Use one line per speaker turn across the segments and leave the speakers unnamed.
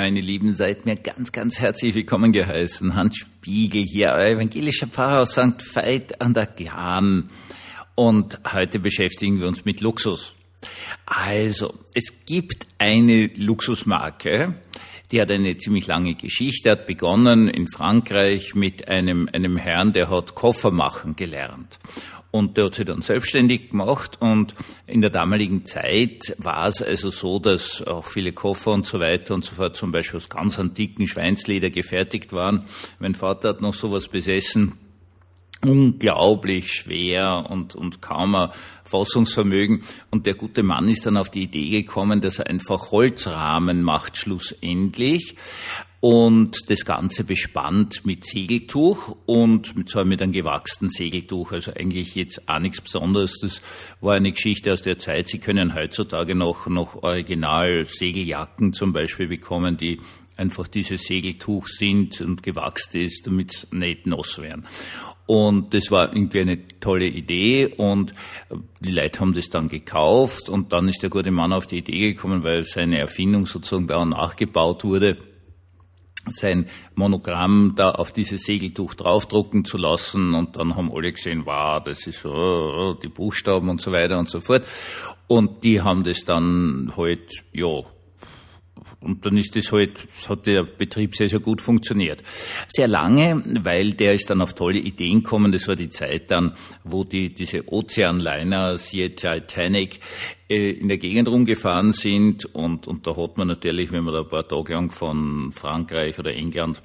meine Lieben, seid mir ganz, ganz herzlich willkommen geheißen. Hans Spiegel hier, euer evangelischer Pfarrer aus St. Veit an der Glan. Und heute beschäftigen wir uns mit Luxus. Also, es gibt eine Luxusmarke, die hat eine ziemlich lange Geschichte, hat begonnen in Frankreich mit einem, einem Herrn, der hat Koffer machen gelernt. Und der hat sich dann selbstständig gemacht und in der damaligen Zeit war es also so, dass auch viele Koffer und so weiter und so fort zum Beispiel aus ganz antiken Schweinsleder gefertigt waren. Mein Vater hat noch sowas besessen, unglaublich schwer und, und kaum ein Fassungsvermögen. Und der gute Mann ist dann auf die Idee gekommen, dass er einfach Holzrahmen macht schlussendlich und das Ganze bespannt mit Segeltuch und zwar mit einem gewachsenen Segeltuch. Also eigentlich jetzt auch nichts Besonderes. Das war eine Geschichte aus der Zeit. Sie können heutzutage noch, noch original Segeljacken zum Beispiel bekommen, die einfach dieses Segeltuch sind und gewachsen ist, damit es nicht nass werden. Und das war irgendwie eine tolle Idee und die Leute haben das dann gekauft und dann ist der gute Mann auf die Idee gekommen, weil seine Erfindung sozusagen da nachgebaut wurde sein Monogramm da auf dieses Segeltuch draufdrucken zu lassen und dann haben alle gesehen, wow, das ist so, oh, die Buchstaben und so weiter und so fort. Und die haben das dann halt, ja, und dann ist das halt, hat der Betrieb sehr, sehr gut funktioniert. Sehr lange, weil der ist dann auf tolle Ideen gekommen. Das war die Zeit dann, wo die, diese Ozeanliner, siehe Titanic, äh, in der Gegend rumgefahren sind. Und, und da hat man natürlich, wenn man da ein paar Tage lang von Frankreich oder England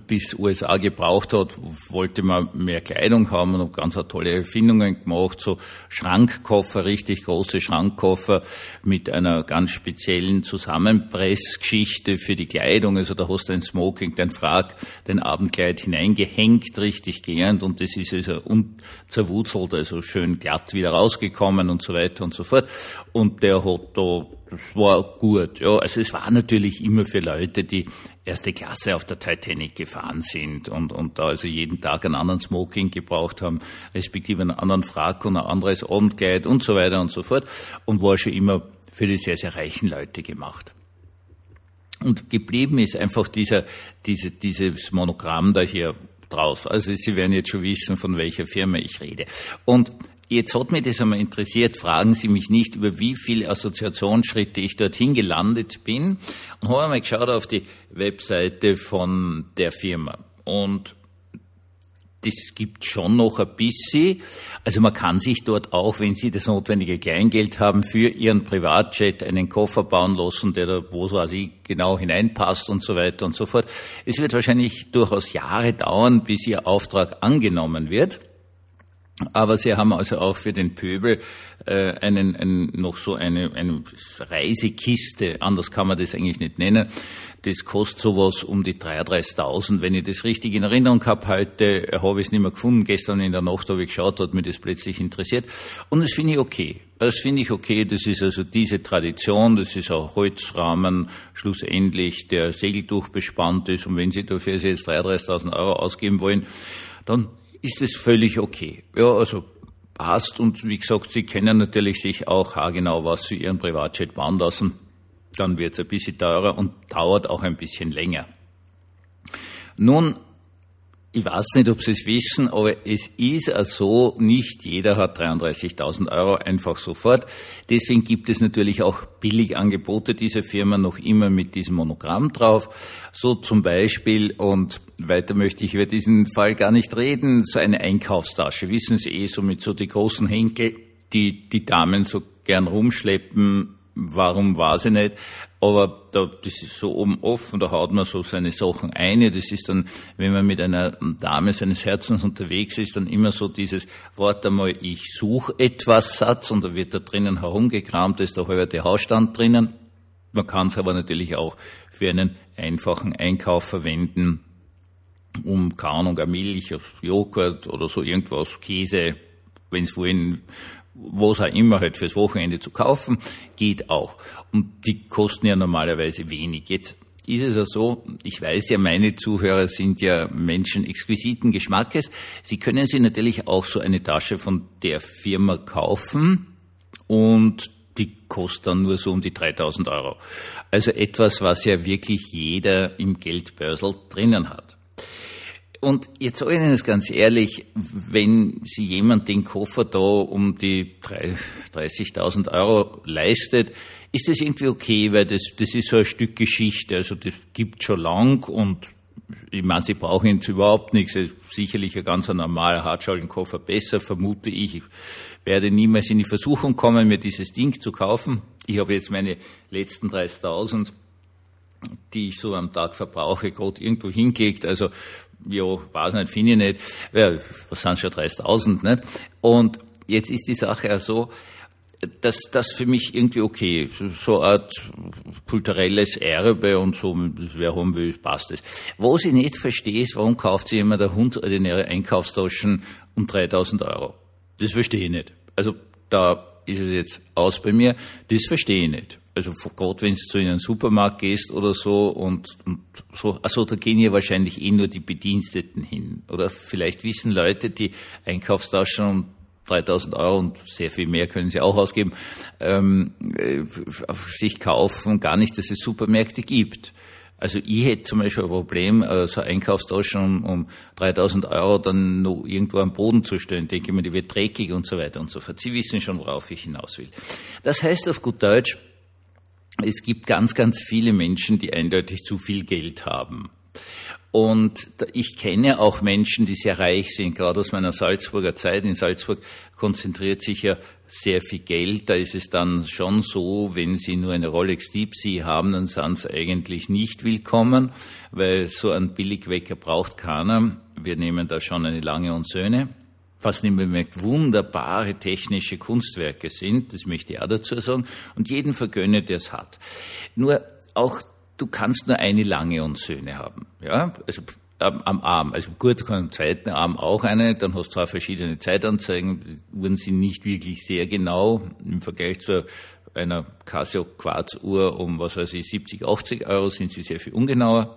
bis USA gebraucht hat, wollte man mehr Kleidung haben und ganz tolle Erfindungen gemacht, so Schrankkoffer, richtig große Schrankkoffer mit einer ganz speziellen Zusammenpressgeschichte für die Kleidung. Also da hast du ein Smoking, dein Frag, dein Abendkleid hineingehängt, richtig gehend und das ist also unzerwurzelt, also schön glatt wieder rausgekommen und so weiter und so fort. Und der hat da das war gut. Ja, also es war natürlich immer für Leute, die erste Klasse auf der Titanic gefahren sind und, und da also jeden Tag einen anderen Smoking gebraucht haben, respektive einen anderen Frack und ein anderes Abendkleid und so weiter und so fort und war schon immer für die sehr, sehr reichen Leute gemacht. Und geblieben ist einfach dieser, diese, dieses Monogramm da hier drauf. Also Sie werden jetzt schon wissen, von welcher Firma ich rede. Und Jetzt hat mich das einmal interessiert, fragen Sie mich nicht, über wie viele Assoziationsschritte ich dorthin gelandet bin und habe einmal geschaut auf die Webseite von der Firma. Und das gibt schon noch ein bisschen. Also man kann sich dort auch, wenn Sie das notwendige Kleingeld haben, für Ihren Privatjet einen Koffer bauen lassen, der da, wo so also genau hineinpasst und so weiter und so fort. Es wird wahrscheinlich durchaus Jahre dauern, bis Ihr Auftrag angenommen wird. Aber sie haben also auch für den Pöbel äh, einen, einen, noch so eine, eine Reisekiste, anders kann man das eigentlich nicht nennen. Das kostet sowas um die 33.000. Wenn ich das richtig in Erinnerung habe, heute habe ich es nicht mehr gefunden. Gestern in der Nacht habe ich geschaut, hat mich das plötzlich interessiert. Und das finde ich okay. Das finde ich okay. Das ist also diese Tradition. Das ist auch Holzrahmen schlussendlich, der Segeltuch bespannt ist. Und wenn Sie dafür jetzt 33.000 Euro ausgeben wollen, dann ist es völlig okay. Ja, also passt und wie gesagt, Sie kennen natürlich sich auch haargenau was zu Ihrem Privatjet bauen lassen. Dann wird es ein bisschen teurer und dauert auch ein bisschen länger. Nun ich weiß nicht, ob Sie es wissen, aber es ist so, nicht jeder hat 33.000 Euro einfach sofort. Deswegen gibt es natürlich auch Billigangebote dieser Firma noch immer mit diesem Monogramm drauf. So zum Beispiel, und weiter möchte ich über diesen Fall gar nicht reden, so eine Einkaufstasche. Wissen Sie eh, so mit so die großen Henkel, die die Damen so gern rumschleppen, Warum weiß ich nicht. Aber da, das ist so oben offen, da haut man so seine Sachen ein. Das ist dann, wenn man mit einer Dame seines Herzens unterwegs ist, dann immer so dieses Wort einmal, ich suche etwas Satz und da wird da drinnen herumgekramt, da ist der halbe Hausstand drinnen. Man kann es aber natürlich auch für einen einfachen Einkauf verwenden, um, keine Ahnung, Milch, Joghurt oder so irgendwas, Käse, wenn es wollen, was auch immer halt fürs Wochenende zu kaufen, geht auch. Und die kosten ja normalerweise wenig. Jetzt ist es ja so, ich weiß ja, meine Zuhörer sind ja Menschen exquisiten Geschmackes. Sie können sich natürlich auch so eine Tasche von der Firma kaufen und die kostet dann nur so um die 3000 Euro. Also etwas, was ja wirklich jeder im Geldbörsel drinnen hat. Und jetzt sage ich Ihnen das ganz ehrlich, wenn Sie jemand den Koffer da um die 30.000 Euro leistet, ist das irgendwie okay, weil das, das ist so ein Stück Geschichte. Also das gibt schon lang und ich meine, Sie brauchen jetzt überhaupt nichts. Sicherlich ein ganz normaler Hartschalenkoffer besser, vermute ich. Ich werde niemals in die Versuchung kommen, mir dieses Ding zu kaufen. Ich habe jetzt meine letzten 30.000, die ich so am Tag verbrauche, gerade irgendwo hingelegt. Also, ja, weiß nicht, finde ich nicht. Ja, was sind schon 30.000, nicht? Und jetzt ist die Sache auch so, dass das für mich irgendwie okay ist. So eine Art kulturelles Erbe und so, wer haben will, passt es. Was ich nicht verstehe, ist, warum kauft sich jemand eine hundordinäre Einkaufstaschen um 3000 Euro? Das verstehe ich nicht. Also da ist es jetzt aus bei mir. Das verstehe ich nicht. Also gerade wenn du zu einem Supermarkt gehst oder so und, und so, also da gehen ja wahrscheinlich eh nur die Bediensteten hin. Oder vielleicht wissen Leute, die Einkaufstaschen um 3000 Euro und sehr viel mehr können sie auch ausgeben, ähm, äh, sich kaufen, gar nicht, dass es Supermärkte gibt. Also ich hätte zum Beispiel ein Problem, so Einkaufstaschen um, um 3000 Euro dann noch irgendwo am Boden zu stellen. Ich denke mir, die wird dreckig und so weiter und so fort. Sie wissen schon, worauf ich hinaus will. Das heißt auf gut Deutsch, es gibt ganz, ganz viele Menschen, die eindeutig zu viel Geld haben. Und ich kenne auch Menschen, die sehr reich sind, gerade aus meiner Salzburger Zeit. In Salzburg konzentriert sich ja sehr viel Geld. Da ist es dann schon so, wenn Sie nur eine Rolex Deep Sea haben, dann sind Sie eigentlich nicht willkommen, weil so ein Billigwecker braucht keiner. Wir nehmen da schon eine Lange und Söhne was nicht bemerkt, wunderbare technische Kunstwerke sind, das möchte ich auch dazu sagen, und jeden vergönne, der es hat. Nur auch du kannst nur eine lange und Söhne haben. Ja, also am, Arm. Also gut, du kannst am zweiten Arm auch eine, dann hast du zwei verschiedene Zeitanzeigen, Uhren sind nicht wirklich sehr genau im Vergleich zu einer Casio Quarzuhr um, was weiß ich, 70, 80 Euro sind sie sehr viel ungenauer.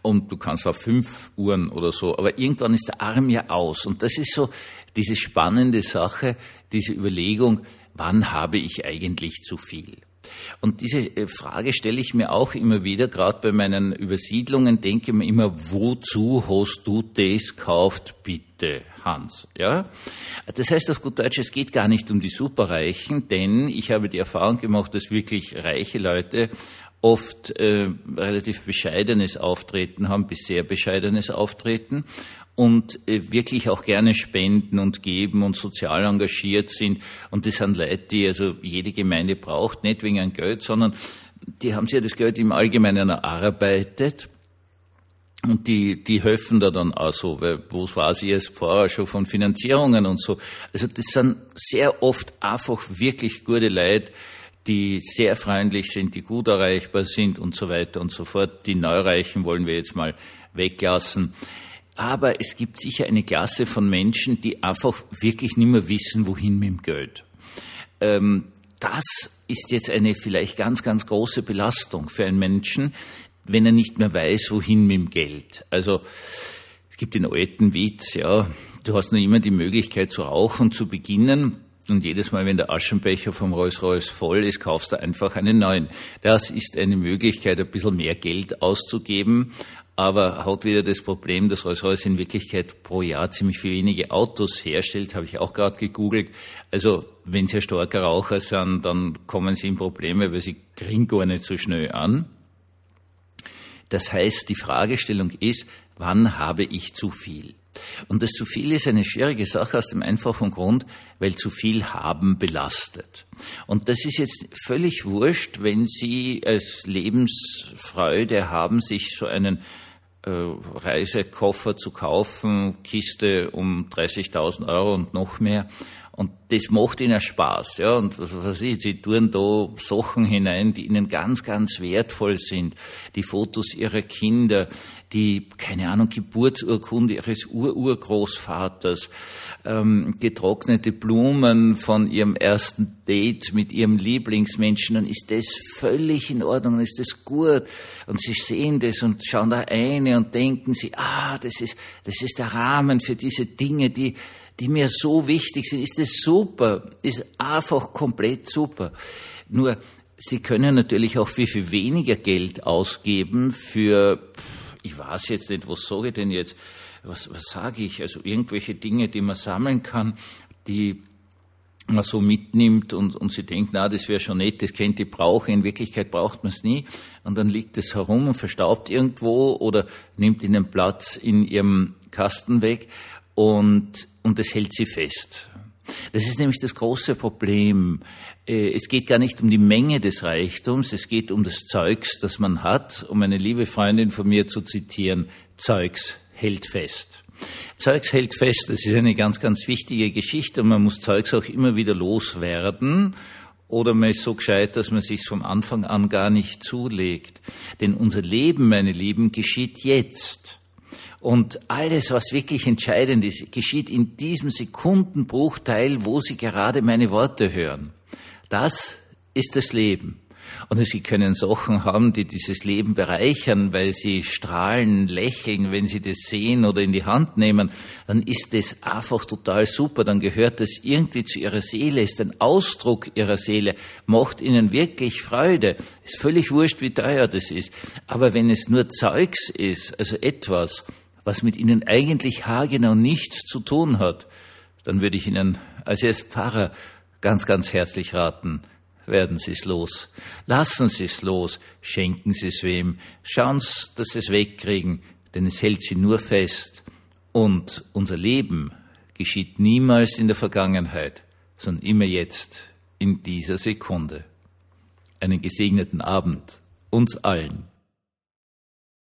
Und du kannst auf fünf Uhren oder so, aber irgendwann ist der Arm ja aus. Und das ist so diese spannende Sache, diese Überlegung, wann habe ich eigentlich zu viel? Und diese äh, Frage stelle ich mir auch immer wieder, gerade bei meinen Übersiedlungen, denke mir immer, wozu hast du das kauft, bitte, Hans? Ja? Das heißt auf gut Deutsch, es geht gar nicht um die Superreichen, denn ich habe die Erfahrung gemacht, dass wirklich reiche Leute oft äh, relativ bescheidenes Auftreten haben, bis sehr bescheidenes Auftreten und äh, wirklich auch gerne spenden und geben und sozial engagiert sind. Und das sind Leute, die also jede Gemeinde braucht, nicht wegen ein Geld, sondern die haben sich ja das Geld im Allgemeinen erarbeitet. Und die, die helfen da dann auch so, weil wo war sie als Pfarrer schon von Finanzierungen und so. Also das sind sehr oft einfach wirklich gute Leute, die sehr freundlich sind, die gut erreichbar sind und so weiter und so fort. Die Neureichen wollen wir jetzt mal weglassen. Aber es gibt sicher eine Klasse von Menschen, die einfach wirklich nicht mehr wissen, wohin mit dem Geld. Ähm, das ist jetzt eine vielleicht ganz, ganz große Belastung für einen Menschen, wenn er nicht mehr weiß, wohin mit dem Geld. Also es gibt den alten Witz, ja, du hast nur immer die Möglichkeit zu rauchen zu beginnen. Und jedes Mal, wenn der Aschenbecher vom Rolls-Royce voll ist, kaufst du einfach einen neuen. Das ist eine Möglichkeit, ein bisschen mehr Geld auszugeben, aber hat wieder das Problem, dass Rolls-Royce in Wirklichkeit pro Jahr ziemlich viel wenige Autos herstellt, habe ich auch gerade gegoogelt. Also wenn Sie ein starker Raucher sind, dann kommen Sie in Probleme, weil Sie kriegen gar nicht so schnell an. Das heißt, die Fragestellung ist, wann habe ich zu viel? Und das zu viel ist eine schwierige Sache aus dem einfachen Grund, weil zu viel haben belastet. Und das ist jetzt völlig wurscht, wenn Sie als Lebensfreude haben, sich so einen äh, Reisekoffer zu kaufen, Kiste um 30.000 Euro und noch mehr. Und das macht ihnen Spaß, ja. Und was weiß ich, sie tun da Sachen hinein, die ihnen ganz, ganz wertvoll sind. Die Fotos ihrer Kinder, die, keine Ahnung, Geburtsurkunde ihres Ururgroßvaters, ähm, getrocknete Blumen von ihrem ersten Date mit ihrem Lieblingsmenschen, dann ist das völlig in Ordnung, dann ist das gut. Und sie sehen das und schauen da eine und denken sie, ah, das ist, das ist der Rahmen für diese Dinge, die, die mir so wichtig sind. Ist das super? Ist einfach komplett super. Nur, sie können natürlich auch viel, viel weniger Geld ausgeben für, ich weiß jetzt nicht, was sage ich denn jetzt? Was, was sage ich? Also irgendwelche Dinge, die man sammeln kann, die man so mitnimmt und, und sie denkt, na, das wäre schon nett, das könnte ich brauchen. In Wirklichkeit braucht man es nie. Und dann liegt es herum und verstaubt irgendwo oder nimmt ihnen Platz in ihrem Kasten weg und, und das hält sie fest. Das ist nämlich das große Problem. Äh, es geht gar nicht um die Menge des Reichtums, es geht um das Zeugs, das man hat. Um eine liebe Freundin von mir zu zitieren, Zeugs hält fest. Zeugs hält fest, das ist eine ganz, ganz wichtige Geschichte und man muss Zeugs auch immer wieder loswerden oder man ist so gescheit, dass man sich vom Anfang an gar nicht zulegt. Denn unser Leben, meine Lieben, geschieht jetzt. Und alles, was wirklich entscheidend ist, geschieht in diesem Sekundenbruchteil, wo Sie gerade meine Worte hören. Das ist das Leben. Und Sie können Sachen haben, die dieses Leben bereichern, weil Sie strahlen, lächeln, wenn Sie das sehen oder in die Hand nehmen, dann ist das einfach total super, dann gehört das irgendwie zu Ihrer Seele, ist ein Ausdruck Ihrer Seele, macht Ihnen wirklich Freude. Ist völlig wurscht, wie teuer das ist. Aber wenn es nur Zeugs ist, also etwas, was mit Ihnen eigentlich haargenau nichts zu tun hat, dann würde ich Ihnen als erst Pfarrer ganz, ganz herzlich raten, werden Sie es los. Lassen Sie es los, schenken Sie es wem, schauen Sie, dass Sie es wegkriegen, denn es hält Sie nur fest. Und unser Leben geschieht niemals in der Vergangenheit, sondern immer jetzt, in dieser Sekunde. Einen gesegneten Abend uns allen.